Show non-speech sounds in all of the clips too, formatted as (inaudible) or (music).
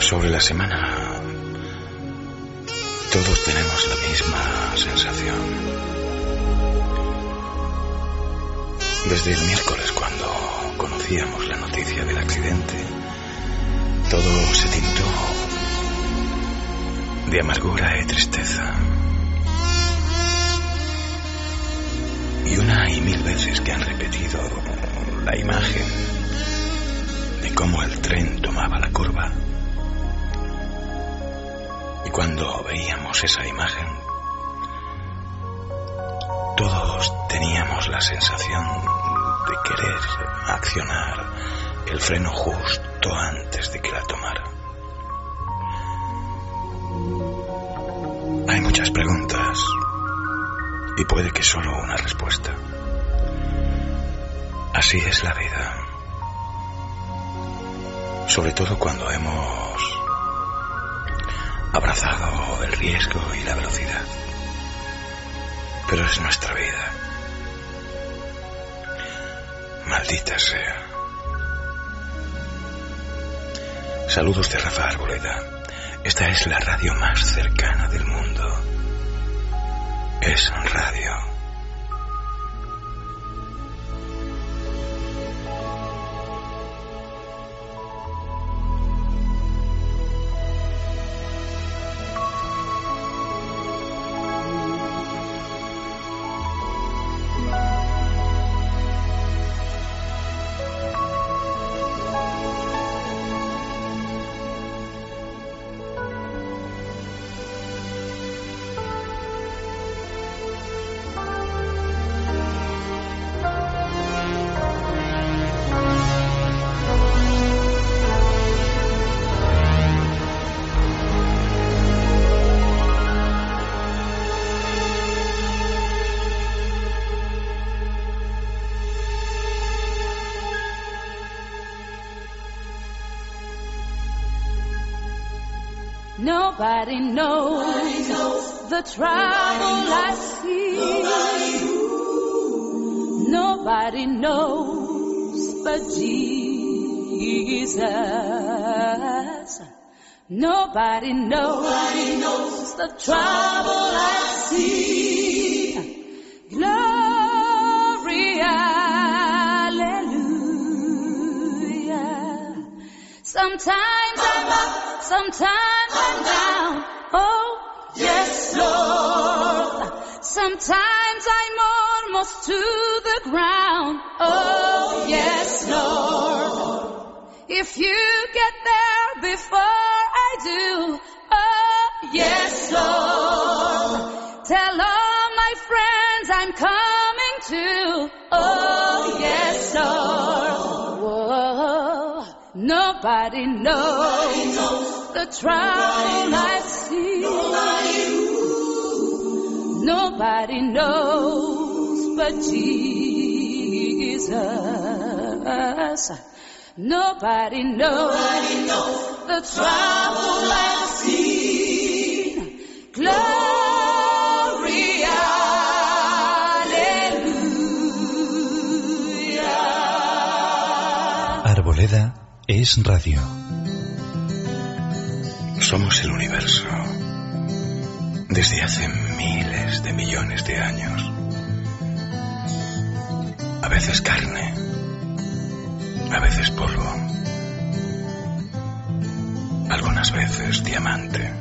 Sobre la semana, todos tenemos la misma sensación. Desde el miércoles, cuando conocíamos la noticia del accidente, todo se tintó de amargura y tristeza. Y una y mil veces que han repetido la imagen de cómo el tren tomaba la curva. Y cuando veíamos esa imagen, todos teníamos la sensación de querer accionar el freno justo antes de que la tomara. Y puede que solo una respuesta. Así es la vida. Sobre todo cuando hemos abrazado el riesgo y la velocidad. Pero es nuestra vida. Maldita sea. Saludos de Rafa Arboleda. Esta es la radio más cercana del mundo. Es radio. If you get there before I do, oh, yes, Lord. Tell all my friends I'm coming too. Oh, yes, Lord. Whoa. Nobody knows the trouble I see. Nobody knows but Jesus. Nobody knows the trouble I've seen. Glory, hallelujah. Arboleda es radio. Somos el universo. Desde hace miles de millones de años. A veces carne. A veces polvo. Algunas veces diamante.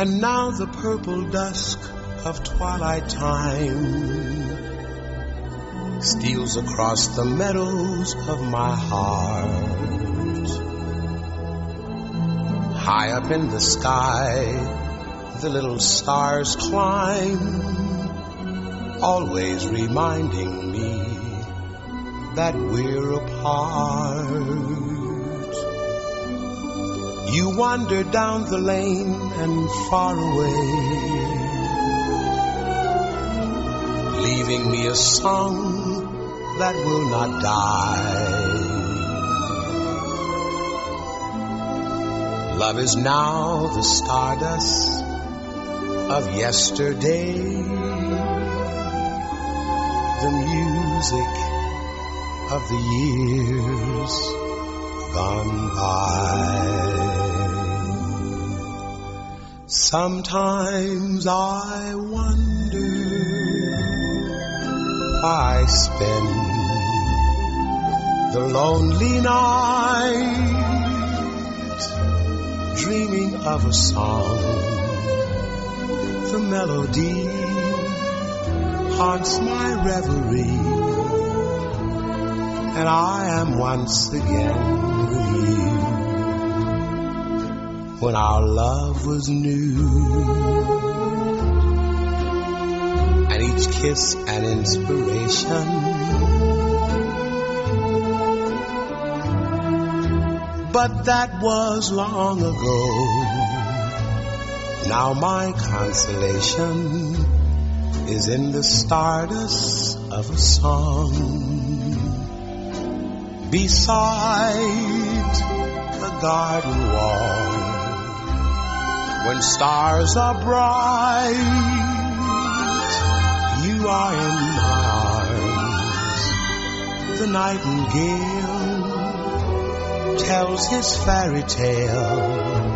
And now the purple dusk of twilight time steals across the meadows of my heart. High up in the sky, the little stars climb, always reminding me that we're apart. You wander down the lane and far away, leaving me a song that will not die. Love is now the stardust of yesterday, the music of the years gone by. Sometimes I wonder I spend the lonely night dreaming of a song. The melody haunts my reverie, and I am once again with you when our love was new. And each kiss an inspiration. But that was long ago. Now my consolation is in the stardust of a song beside the garden wall when stars are bright you are in my arms. The nightingale tells his fairy tale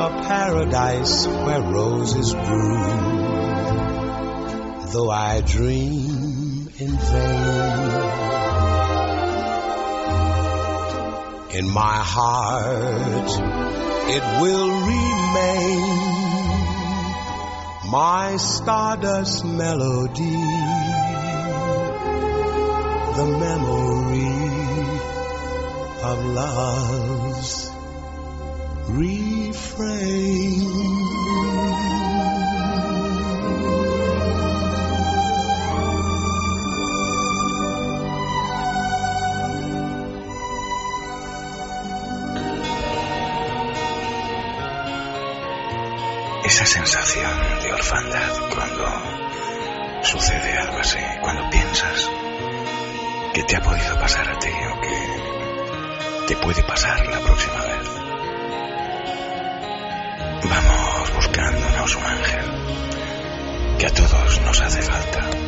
a paradise where roses bloom. Though i dream in vain in my heart it will remain my stardust melody, the memory of love's refrain. Esa sensación de orfandad cuando sucede algo así, cuando piensas que te ha podido pasar a ti o que te puede pasar la próxima vez. Vamos buscándonos un ángel que a todos nos hace falta.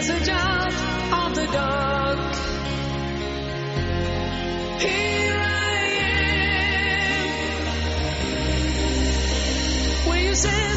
message out of the dark. Here I am. Will you say?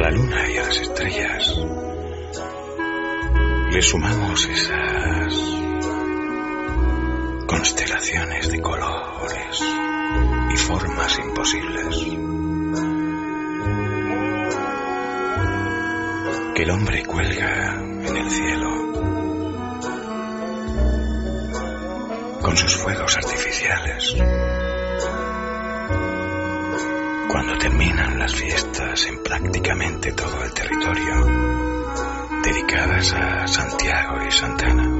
a la luna y a las estrellas, le sumamos esas constelaciones de colores y formas imposibles que el hombre cuelga en el cielo con sus fuegos artificiales. Cuando terminan las fiestas en prácticamente todo el territorio, dedicadas a Santiago y Santana,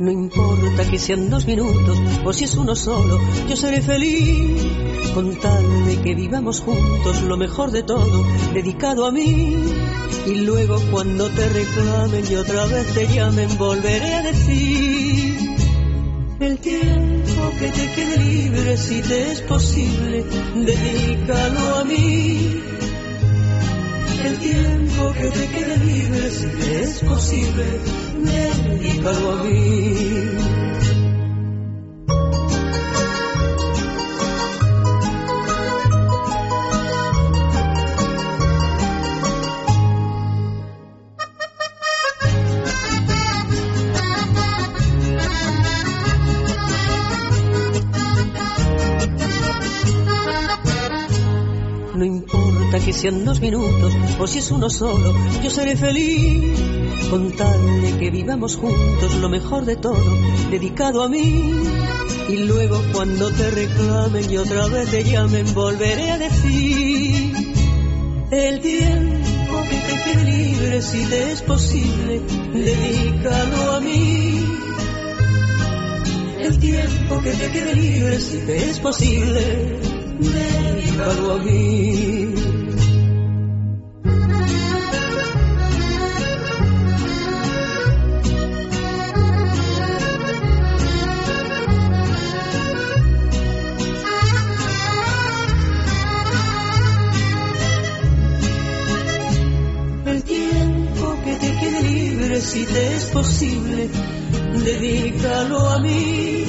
No importa que sean dos minutos o si es uno solo, yo seré feliz con tal de que vivamos juntos lo mejor de todo, dedicado a mí. Y luego cuando te reclamen y otra vez te llamen, volveré a decir el tiempo que te quede libre, si te es posible, dedícalo a mí. El tiempo que te quede libre, si te es posible, dedícalo a mí. Sean dos minutos o si es uno solo, yo seré feliz con tal de que vivamos juntos lo mejor de todo, dedicado a mí. Y luego cuando te reclamen y otra vez te llamen, volveré a decir el tiempo que te quede libre, si te es posible, dedícalo a mí. El tiempo que te quede libre, si te es posible, dedícalo a mí. Posible, dedícalo a mí.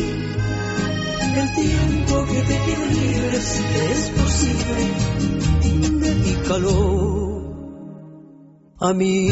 El tiempo que te quede libre, si es posible, dedícalo a mí.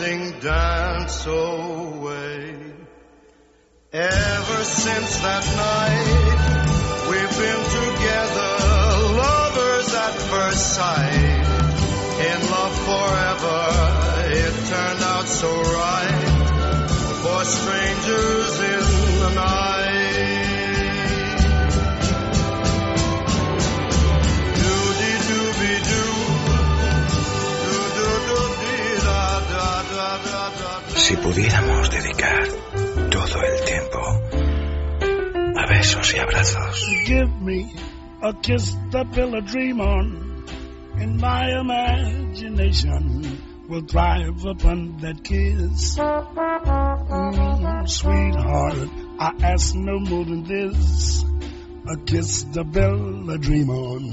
Embracing dance away. Ever since that night, we've been together, lovers at first sight. In love forever, Si pudiéramos dedicar todo el tiempo a besos y abrazos, Give me a kiss to build a dream on, and my imagination will thrive upon that kiss. Mm, sweetheart, I ask no more than this. A kiss to build a dream on.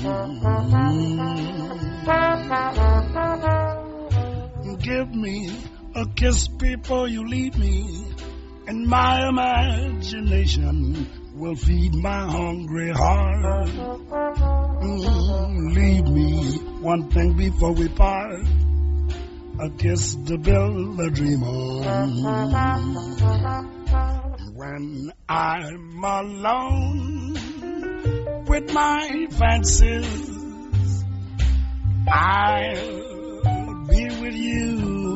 Mm. Give me a kiss before you leave me, and my imagination will feed my hungry heart. Mm, leave me one thing before we part. A kiss to build a dream on. When I'm alone with my fancies, I'll be with you,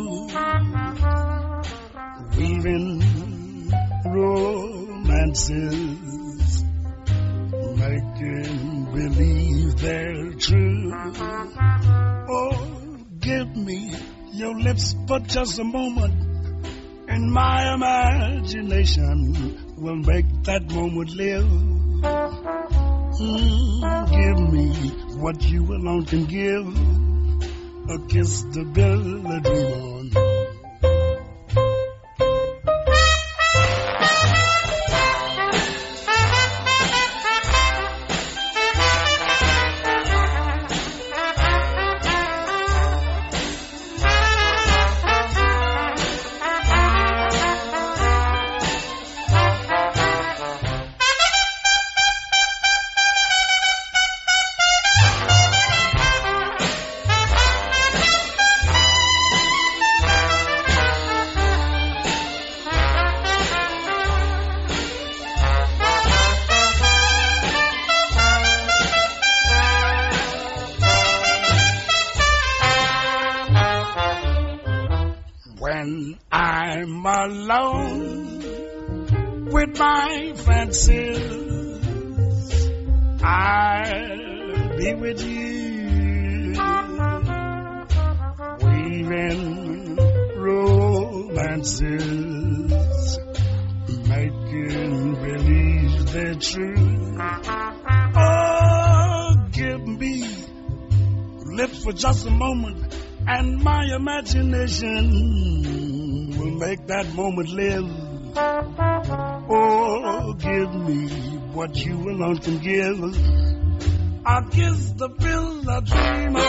weaving romances, making believe they're true. Oh, give me your lips for just a moment, and my imagination will make that moment live. Mm, give me what you alone can give, a kiss to build imagination will make that moment live. Oh, give me what you alone can give. I kiss the pill I dream on.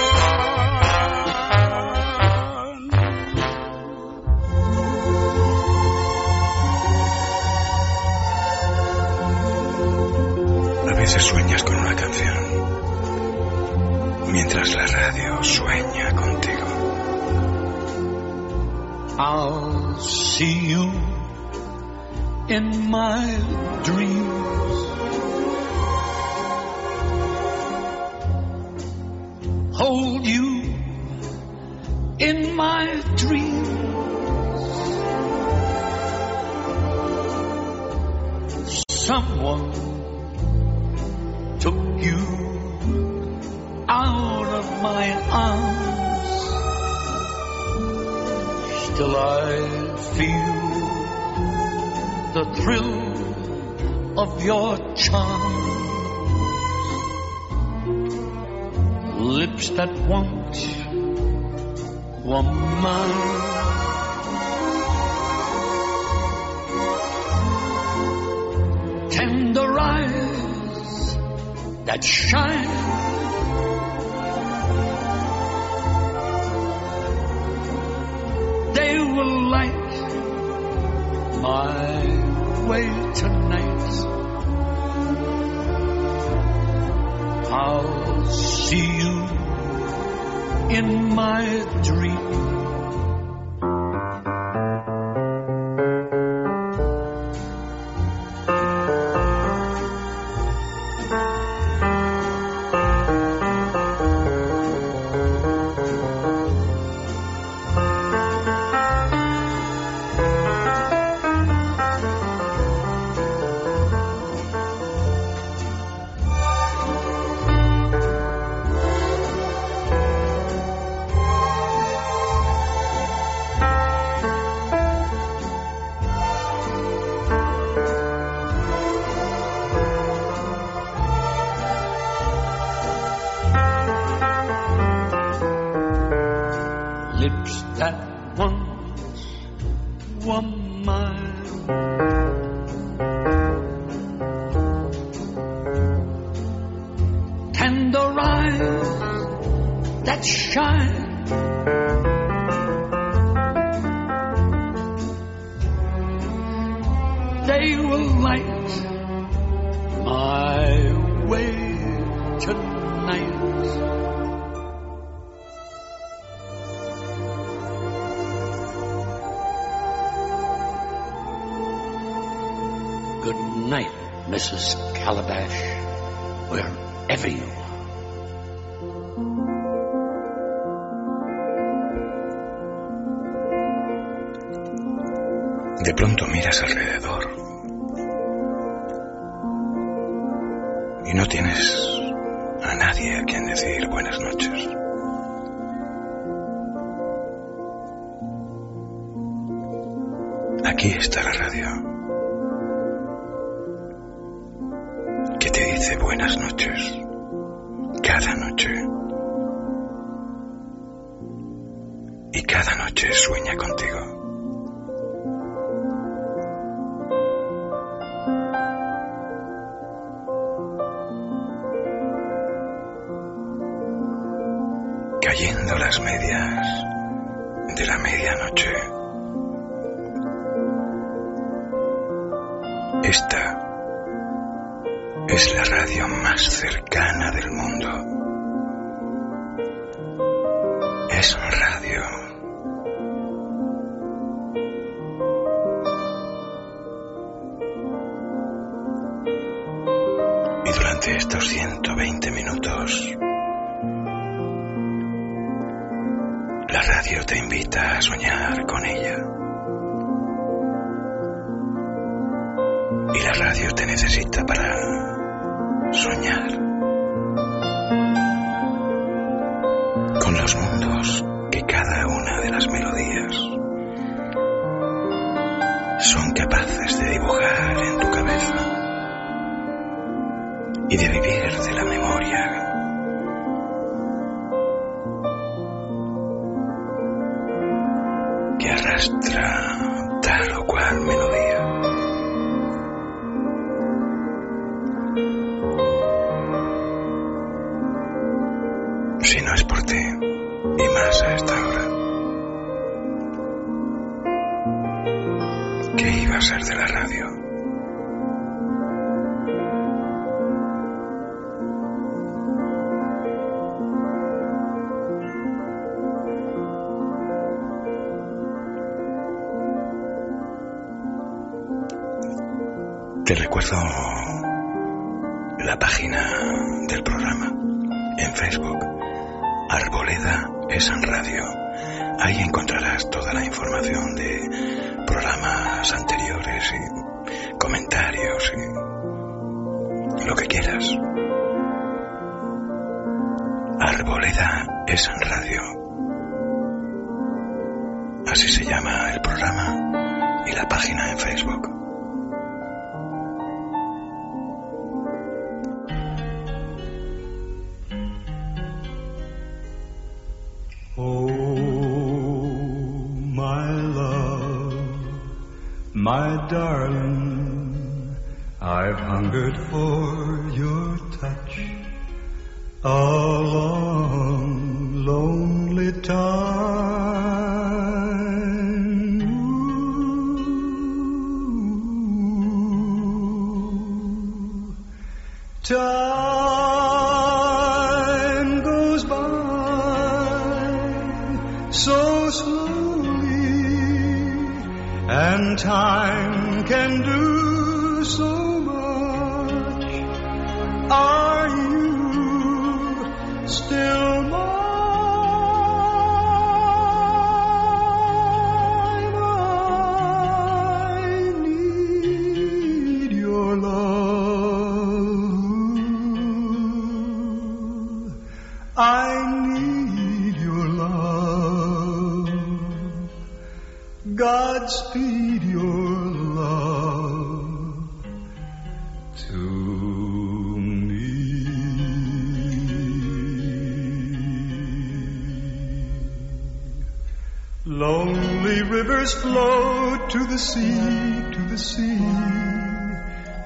A veces sueñas con una canción, mientras la radio sueña contigo. I'll see you in my dreams. Hold you in my dreams. Someone took you out of my arms till I feel the thrill of your charm. Lips that want one mine. Tender eyes that shine cayendo las medias de la medianoche. Esta es la radio más cercana del mundo. Es sueña. The sea, to the sea,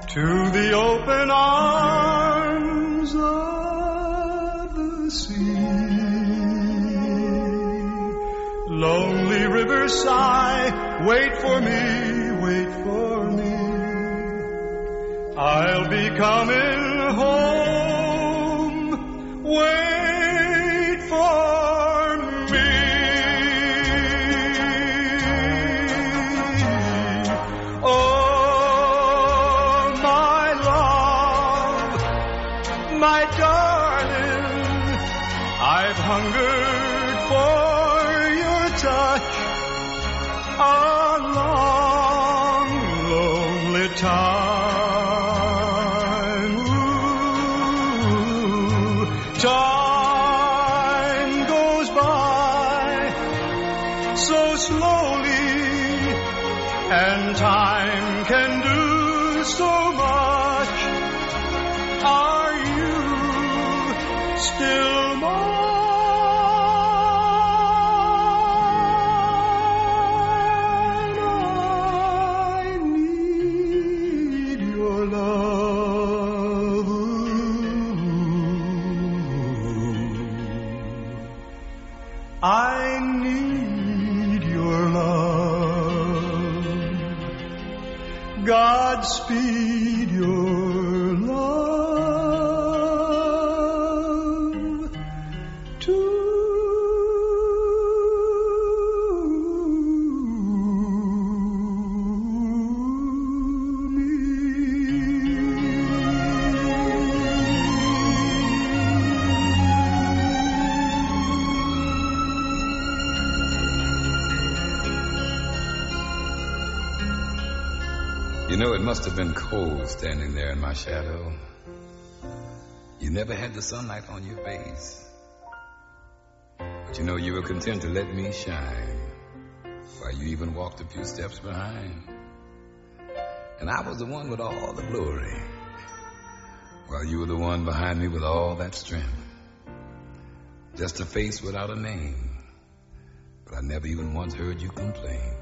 to the open arms of the sea. Lonely rivers sigh, wait for me, wait for me. I'll be coming home. Never had the sunlight on your face. But you know, you were content to let me shine while you even walked a few steps behind. And I was the one with all the glory while you were the one behind me with all that strength. Just a face without a name. But I never even once heard you complain.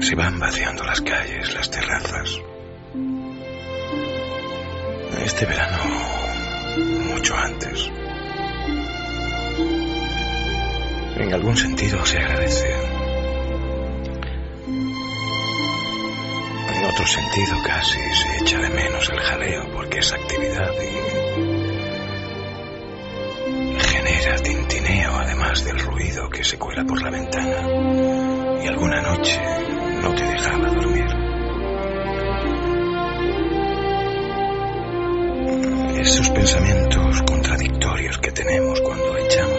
Se van vaciando las calles, las terrazas. Este verano, mucho antes. En algún sentido se agradece. En otro sentido casi se echa de menos el jaleo porque es actividad y genera tintineo además del ruido que se cuela por la ventana. Y alguna noche no te dejaba dormir. Esos pensamientos contradictorios que tenemos cuando echamos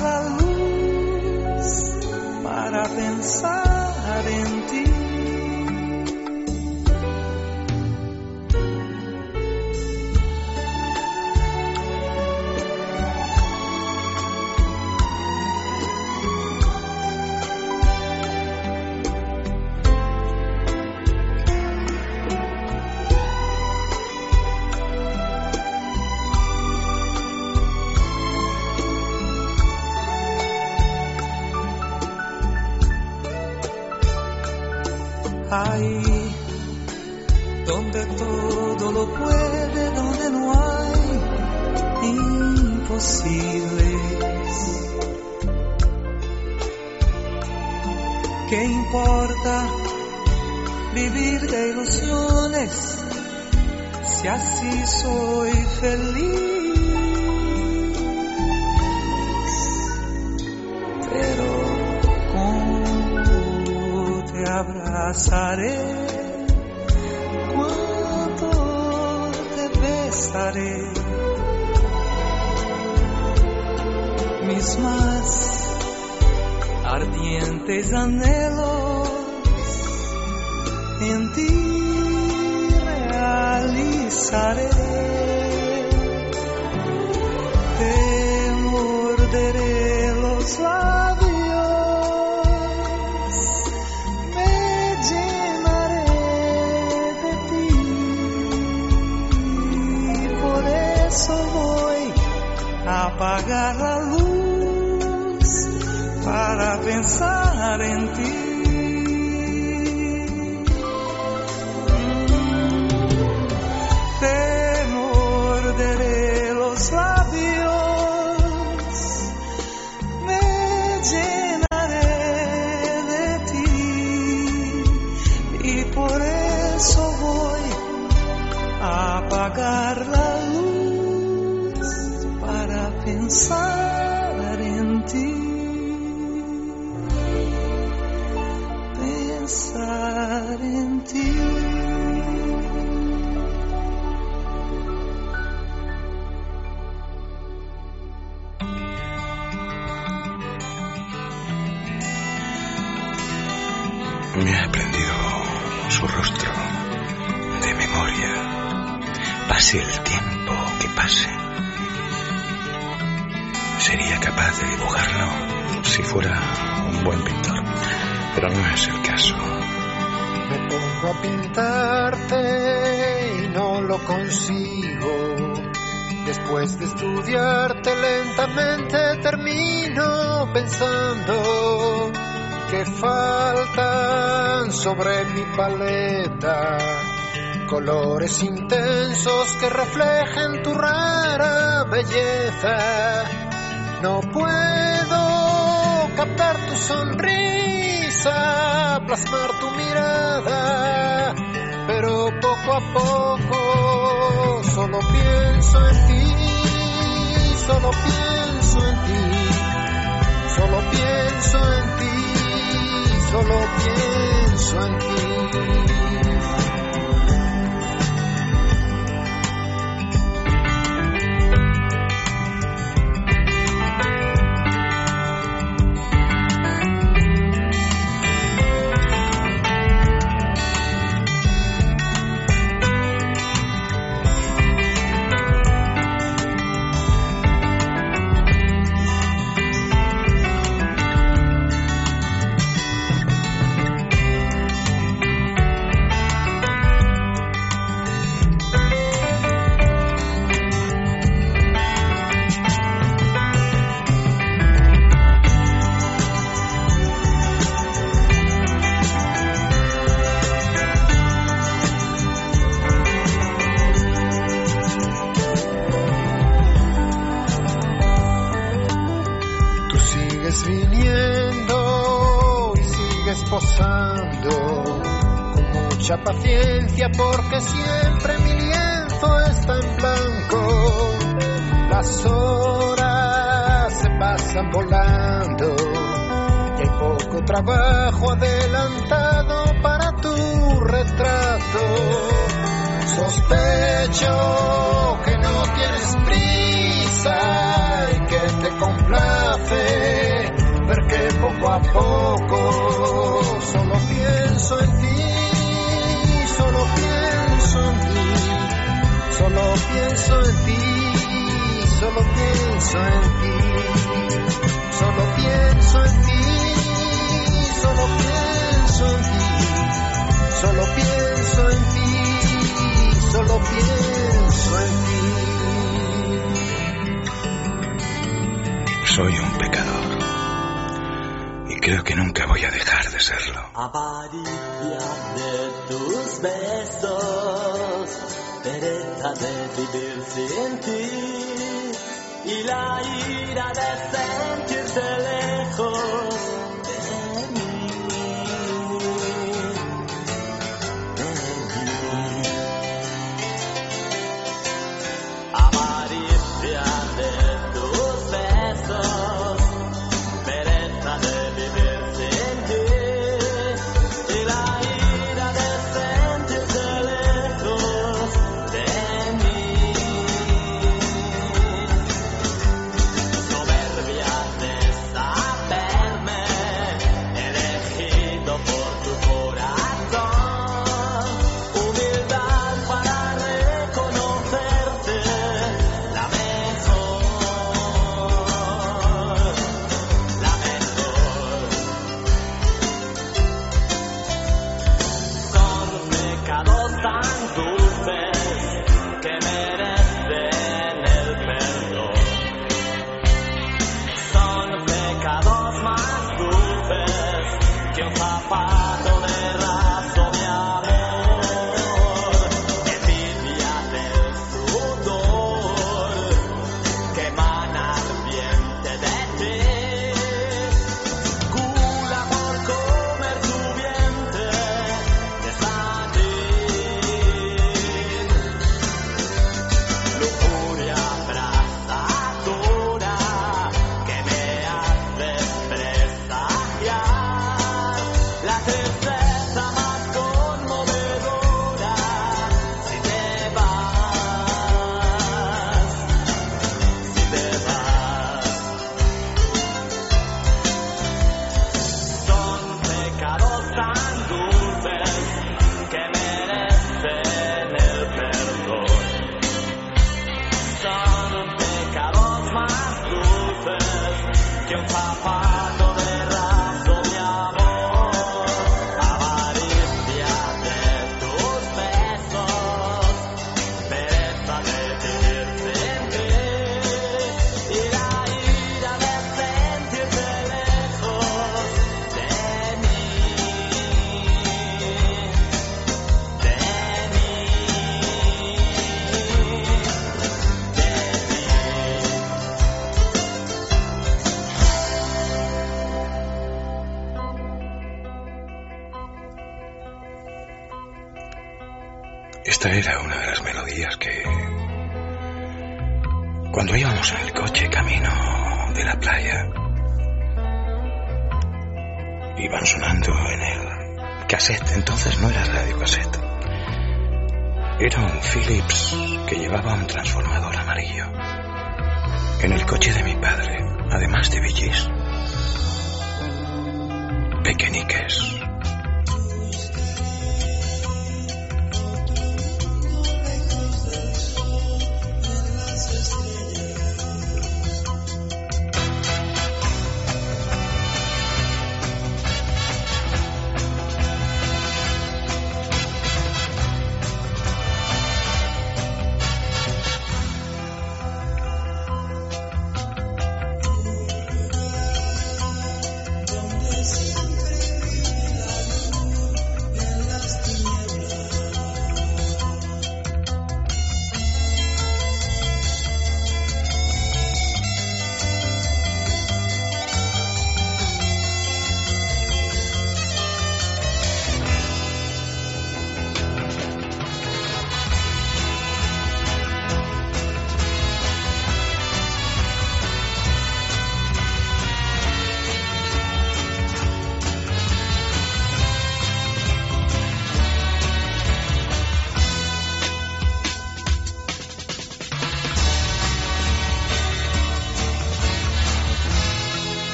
la luz para pensar en ti.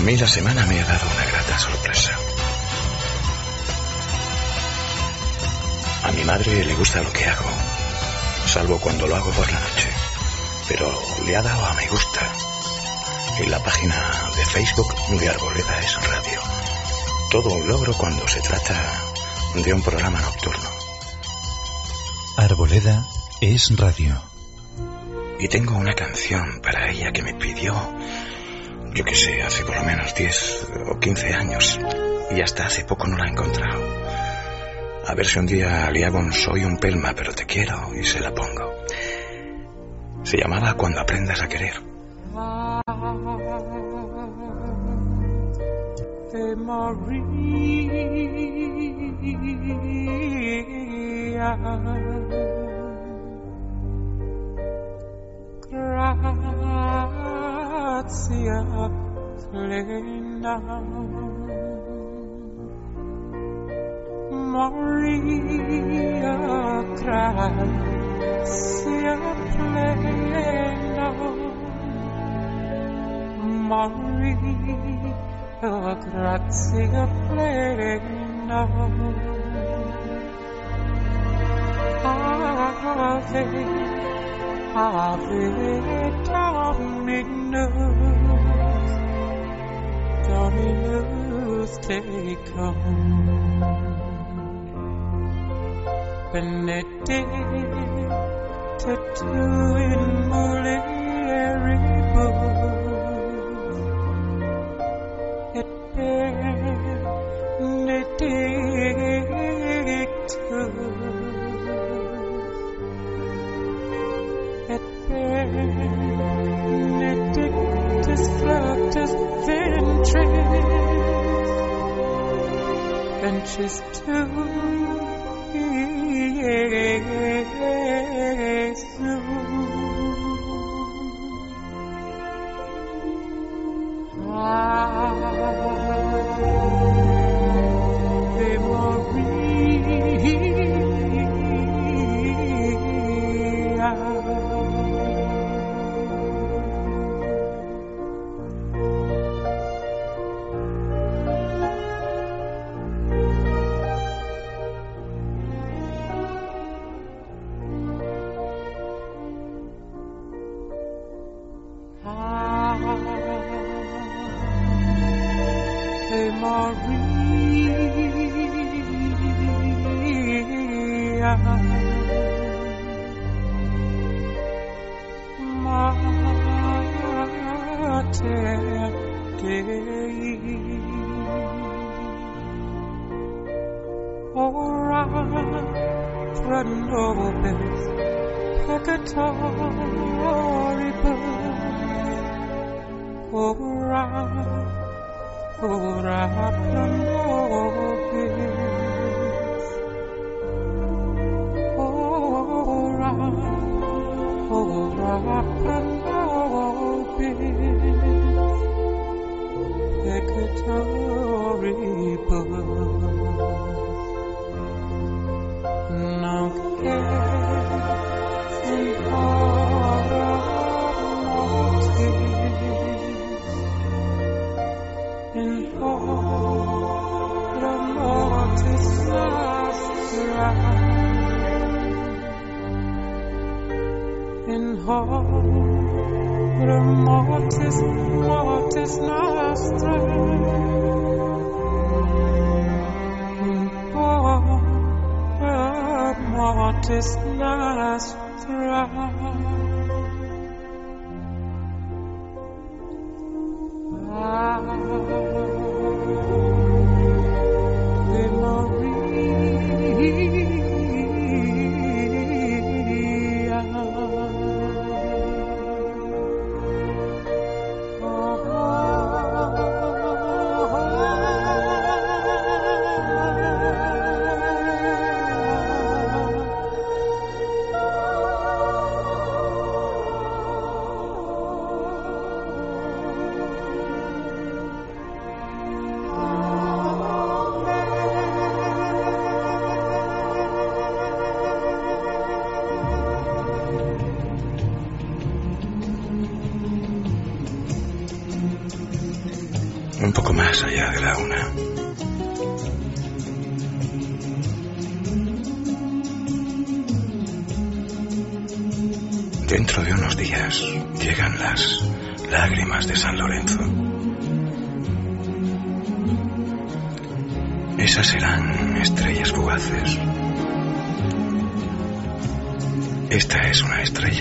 A mí la semana me ha dado una grata sorpresa. A mi madre le gusta lo que hago, salvo cuando lo hago por la noche, pero le ha dado a me gusta en la página de Facebook de Arboleda es Radio. Todo un logro cuando se trata de un programa nocturno. Arboleda es radio. Y tengo una canción para ella que me pidió, yo que sé, hace por lo menos 10 o 15 años. Y hasta hace poco no la he encontrado. A ver si un día le hago un soy un pelma, pero te quiero y se la pongo. Se llamaba Cuando aprendas a querer. Gratia plena. Maria gratia plena. Maria gratia plena. Ave, Ave Dominus, Dominus tecum. Benedicta tu in mulieribus, et benedictus fructus ventris, trenches too. Yes,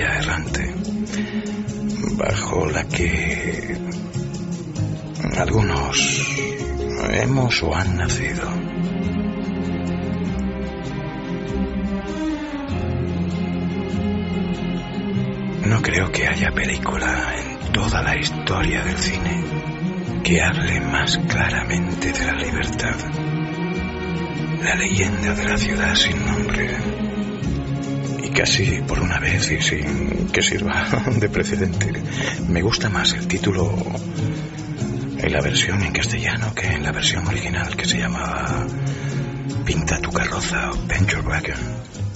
errante, bajo la que algunos hemos o han nacido. No creo que haya película en toda la historia del cine que hable más claramente de la libertad. La leyenda de la ciudad sin nombre. Y casi por una vez y sin que sirva (laughs) de precedente, me gusta más el título en la versión en castellano que en la versión original que se llamaba Pinta tu carroza o Paint Your Wagon.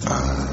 was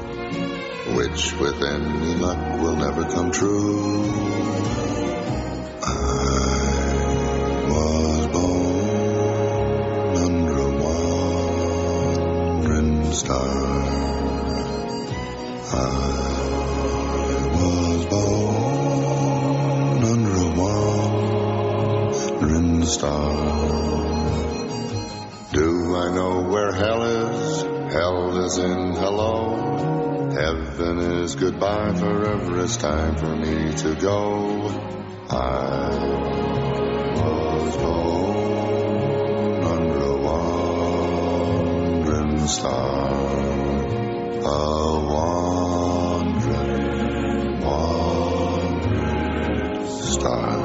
Which with any luck will never come true. I was born under a wandering star. I was born under a wandering star. Do I know where hell is? Hell is in hello. Heaven is goodbye. Forever it's time for me to go. I was born under a wandering star. A wandering, wandering star.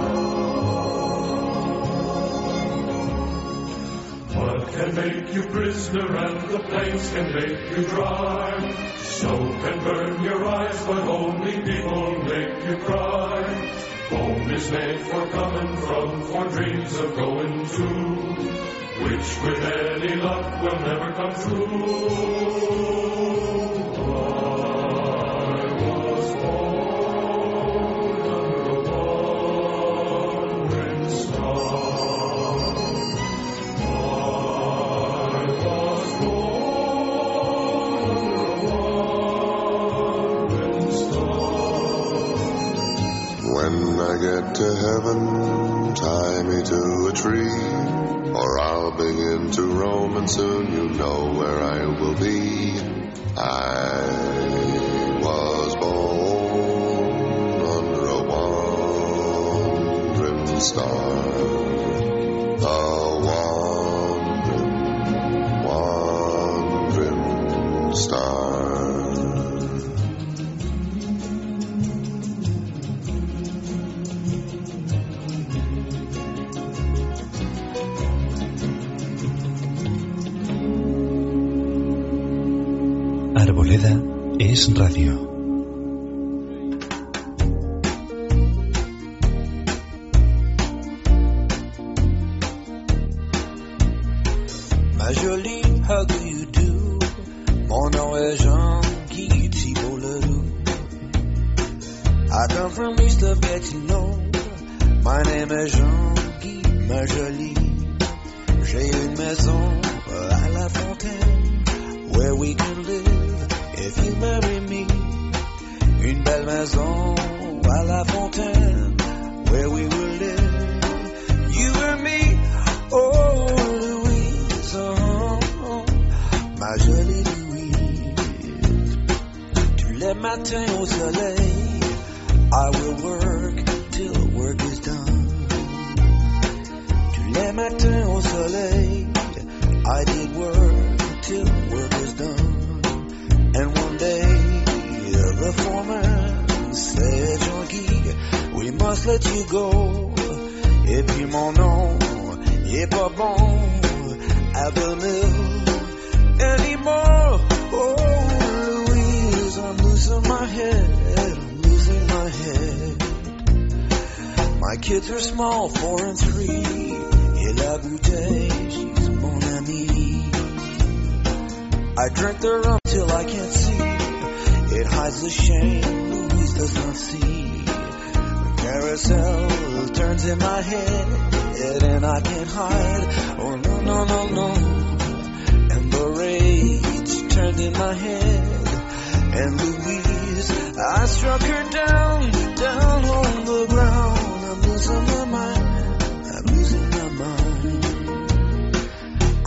Mud can make you prisoner and the plains can make you dry. Snow can burn your eyes, but only people make you cry. Home is made for coming from, for dreams of going to, which with any luck will never come true. Heaven, tie me to a tree, or I'll begin to roam, and soon you know where I will be.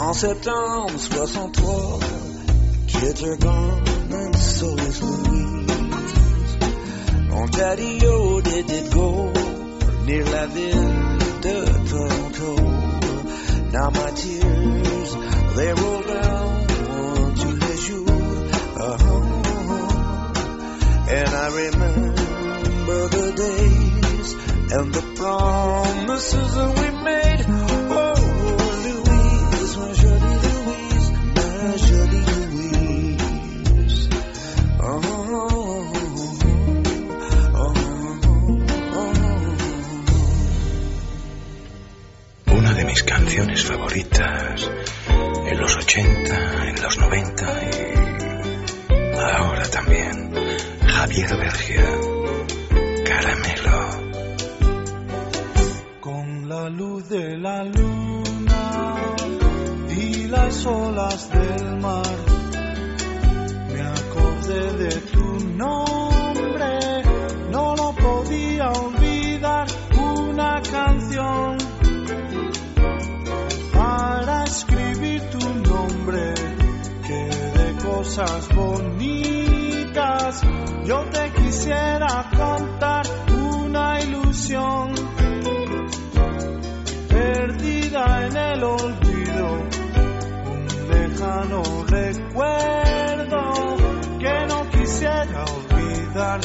En septembre 63, kids are gone and so is Louise. Ontario did it go near la ville de Toronto. Now my tears, they roll down tous les jours. Uh-huh. And I remember the days and the promises that we made. Canciones favoritas en los 80, en los 90 y ahora también. Javier Bergia. Caramelo. Con la luz de la luna y las olas del mar, me acordé de tu nombre, cosas bonitas. Yo te quisiera contar una ilusión perdida en el olvido, un lejano recuerdo que no quisiera olvidar,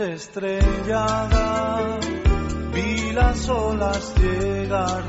estrellada vi las olas llegar,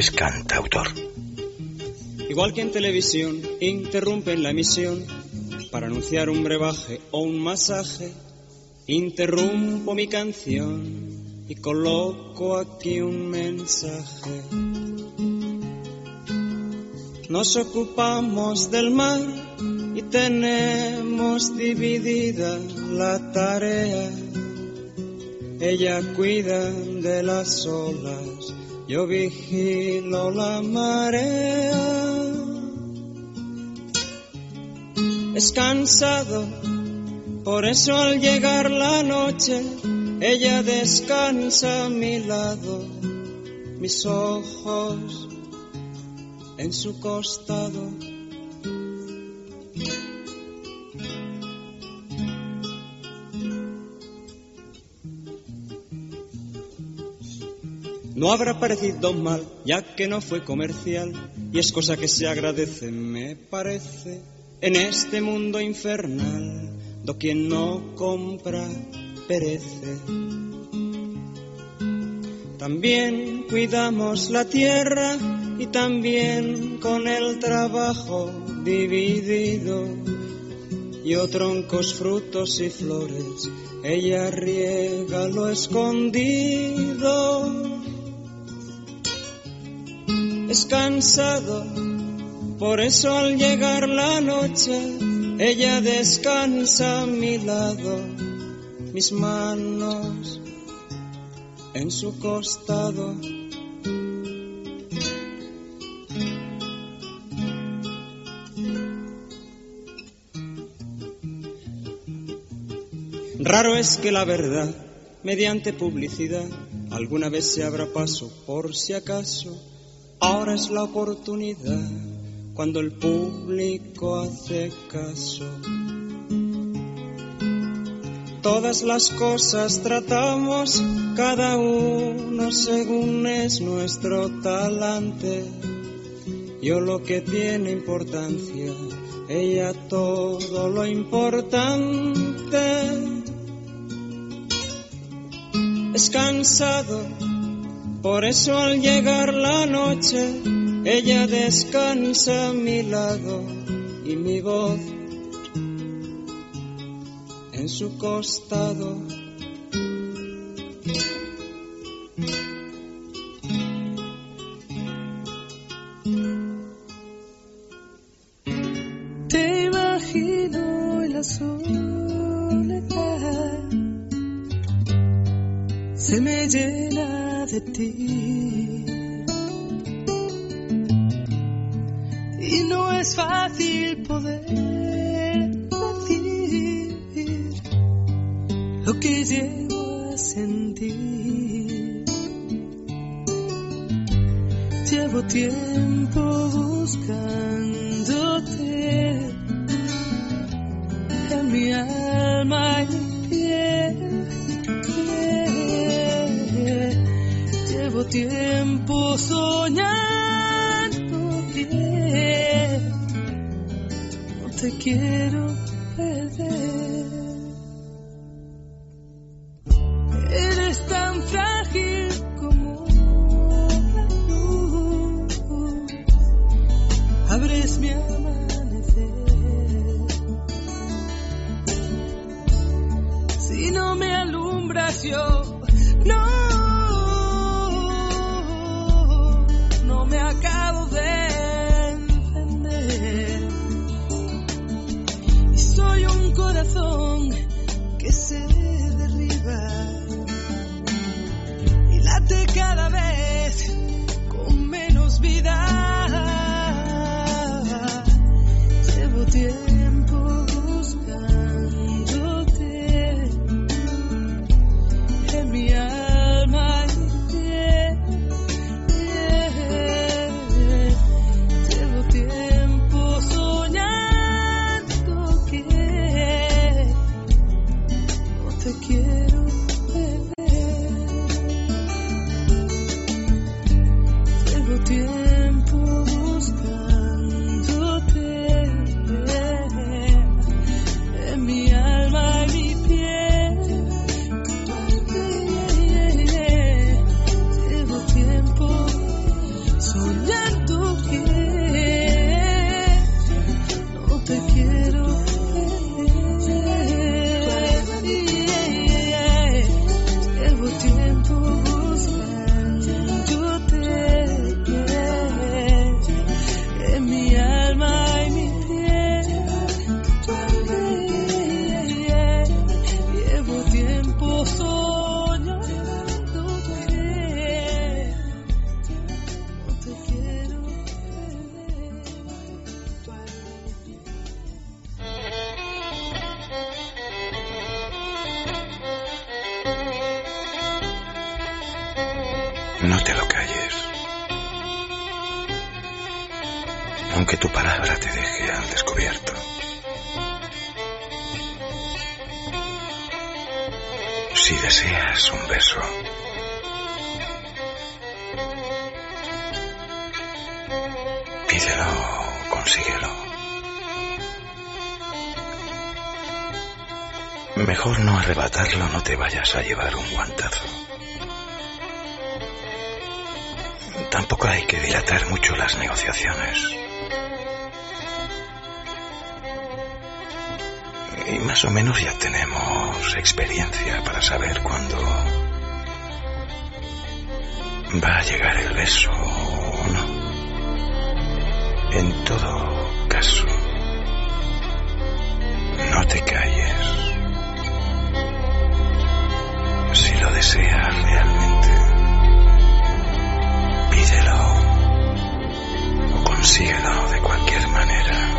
es cantautor. Igual que en televisión, interrumpen la emisión para anunciar un brebaje o un masaje. Interrumpo mi canción y coloco aquí un mensaje. Nos ocupamos del mar y tenemos dividida la tarea. Ella cuida de las olas, yo vigilo la marea. Es cansado, por eso al llegar la noche, ella descansa a mi lado, mis ojos en su costado. No habrá parecido mal, ya que no fue comercial, y es cosa que se agradece, me parece, en este mundo infernal, do quien no compra perece. También cuidamos la tierra y también con el trabajo dividido. Yo troncos, frutos y flores, ella riega lo escondido. Es cansado, por eso al llegar la noche, ella descansa a mi lado, mis manos en su costado. Raro es que la verdad, mediante publicidad, alguna vez se abra paso por si acaso. Ahora es la oportunidad cuando el público hace caso. Todas las cosas tratamos, cada uno según es nuestro talante. Yo lo que tiene importancia, ella todo lo importante. Es cansado, por eso al llegar la noche, ella descansa a mi lado y mi voz en su costado. Y más o menos ya tenemos experiencia para saber cuándo va a llegar el beso o no. En todo caso, no te calles. Si lo deseas realmente, pídelo o consíguelo de cualquier manera.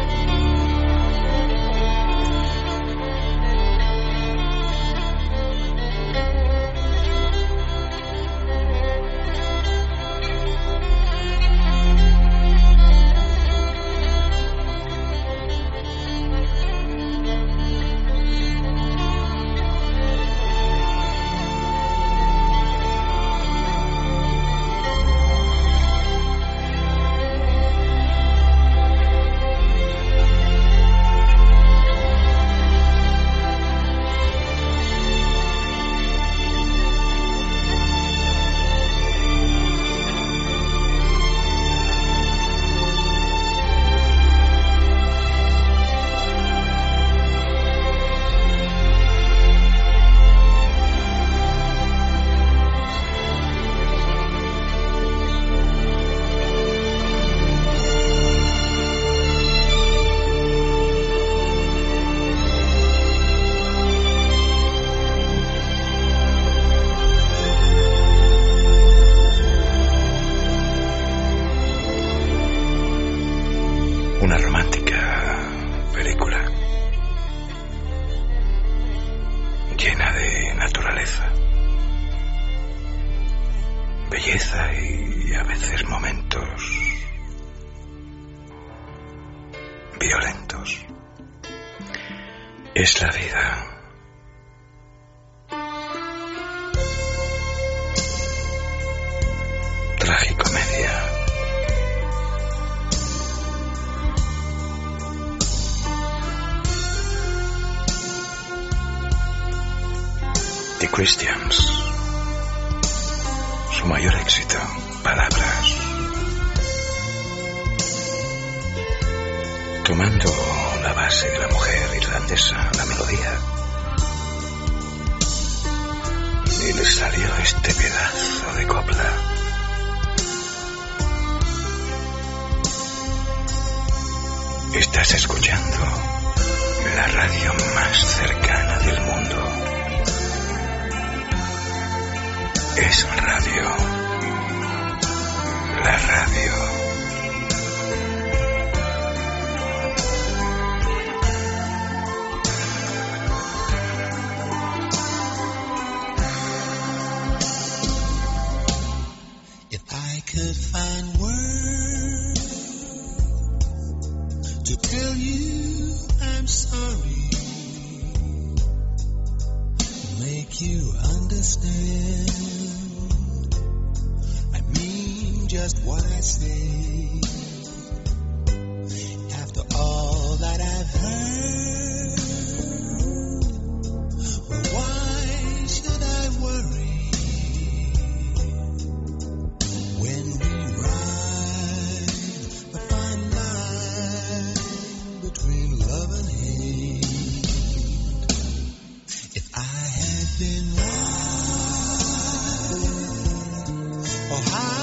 between love and hate. If I had been wise.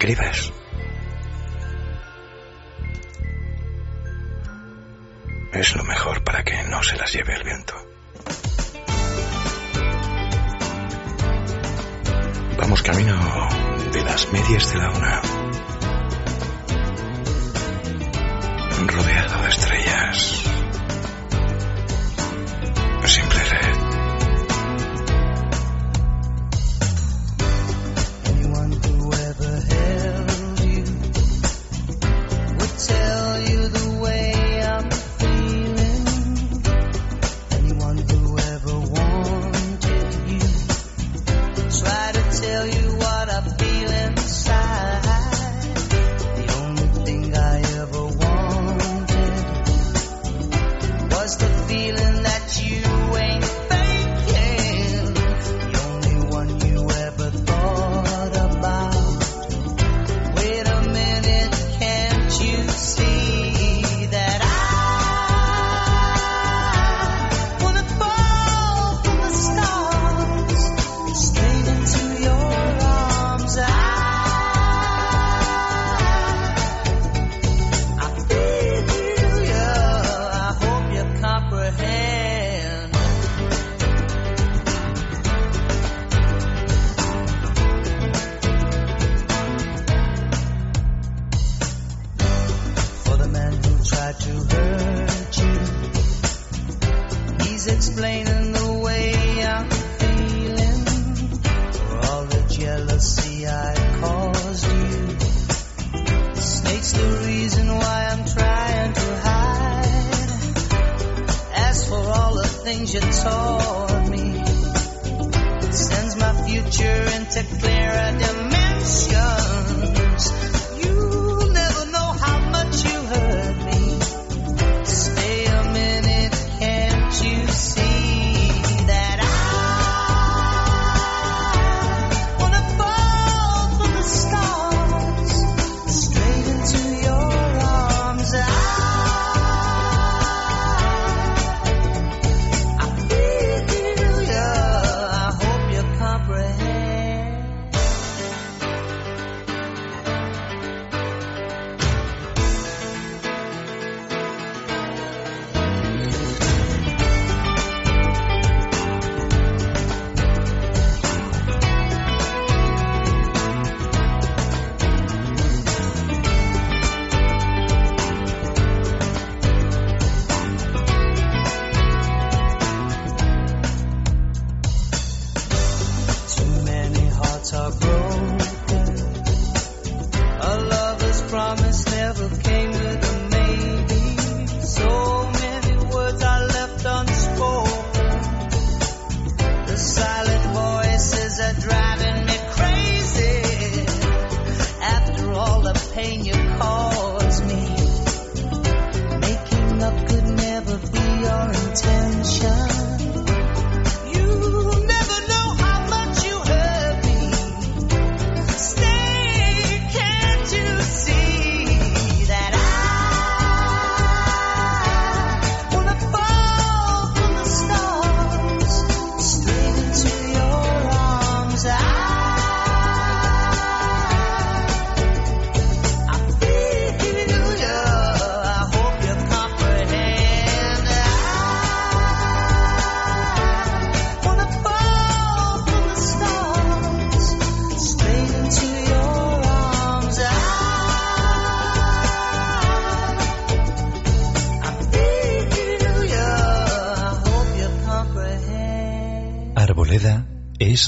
Escribes.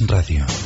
Radio.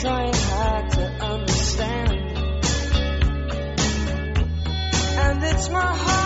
trying hard to understand, and it's my heart.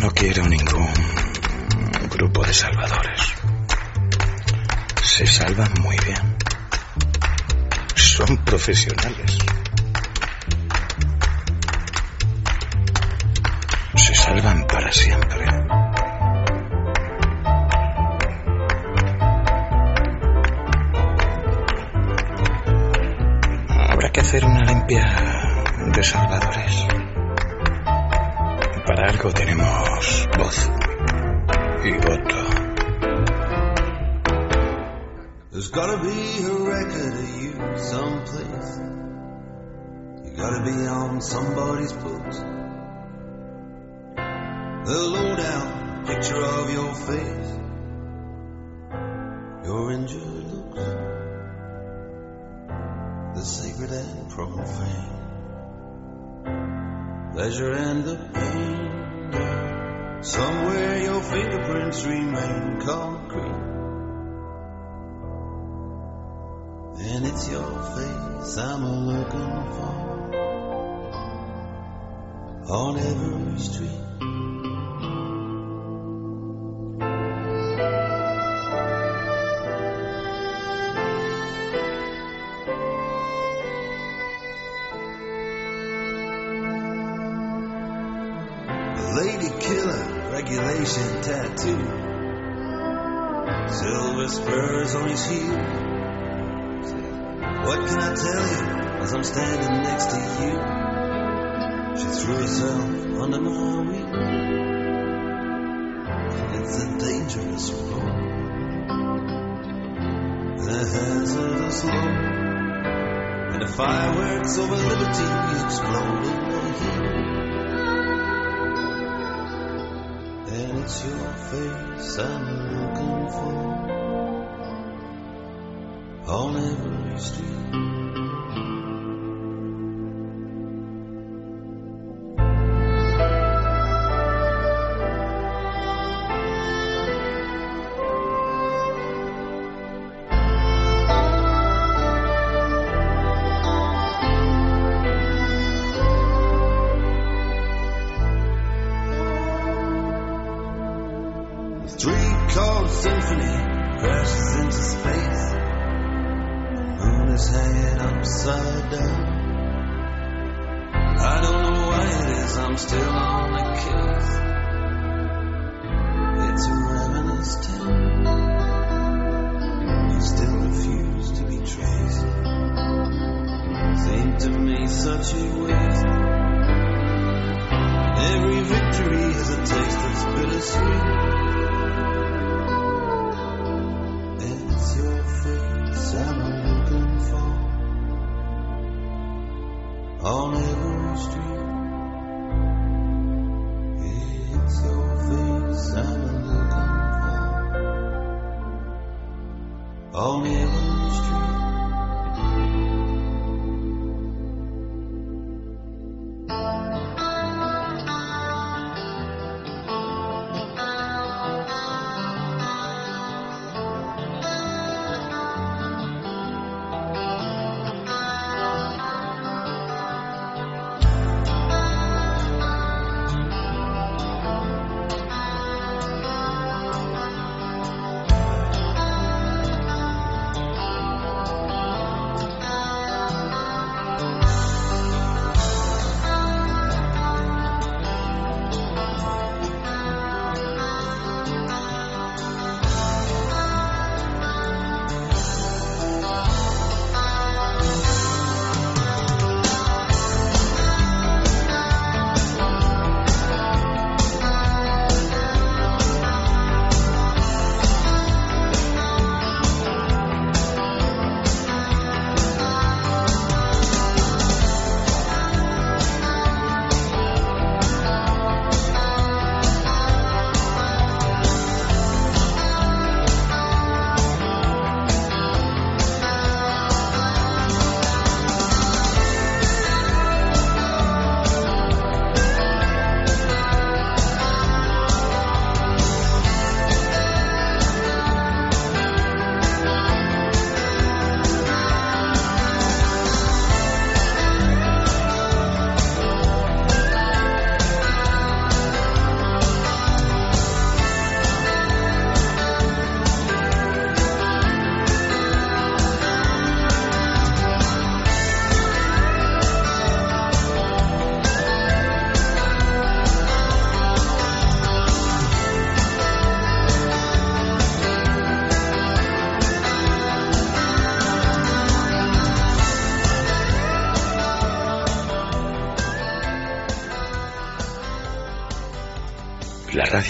No quiero ningún grupo de salvadores. Se salvan muy bien. Son profesionales. Se salvan para siempre. Habrá que hacer una limpia de salvadores. Para algo tenemos voz y voto. There's gotta be a record of you someplace. You gotta be on somebody's books. The lowdown picture of your face. Your injured looks. The sacred and profane. Pleasure and the pain. Somewhere your fingerprints remain concrete. And it's your face I'm looking for on every street. His heel. What can I tell you as I'm standing next to you? She threw herself under my wheel. It's a dangerous road and a hazardous load. And the fireworks over liberty explode in heat. And it's your face I'm looking for on every street.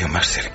más.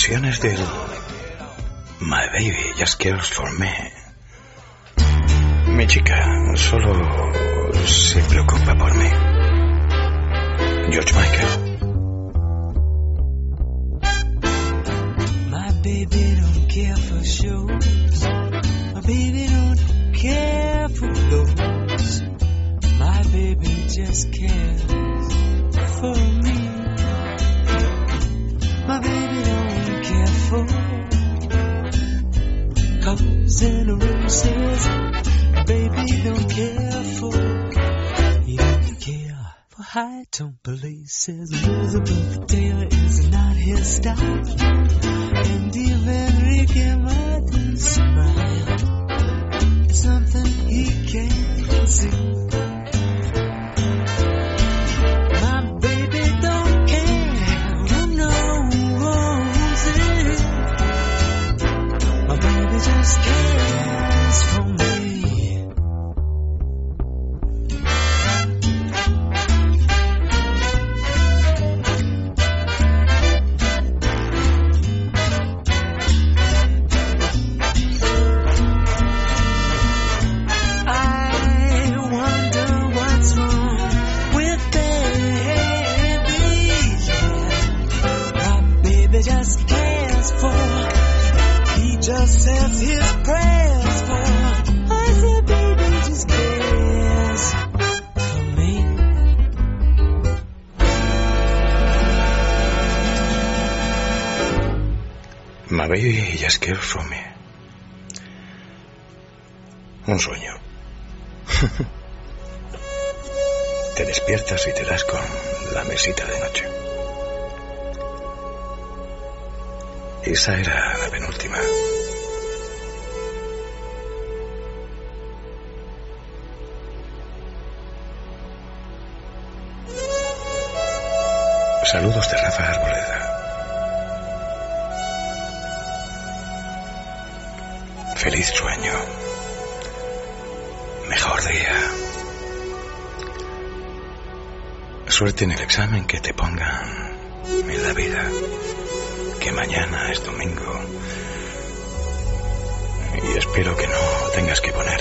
Versiones del My Baby Just Cares for Me.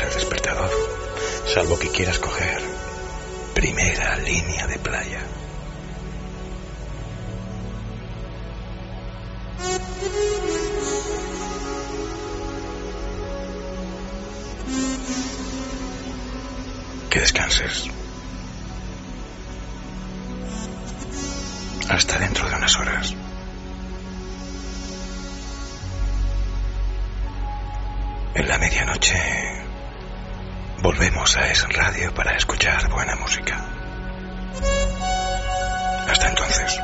El despertador, salvo que quieras coger primera línea de playa. Que descanses. Hasta dentro de unas horas. En la medianoche volvemos a Es Radio para escuchar buena música. Hasta entonces.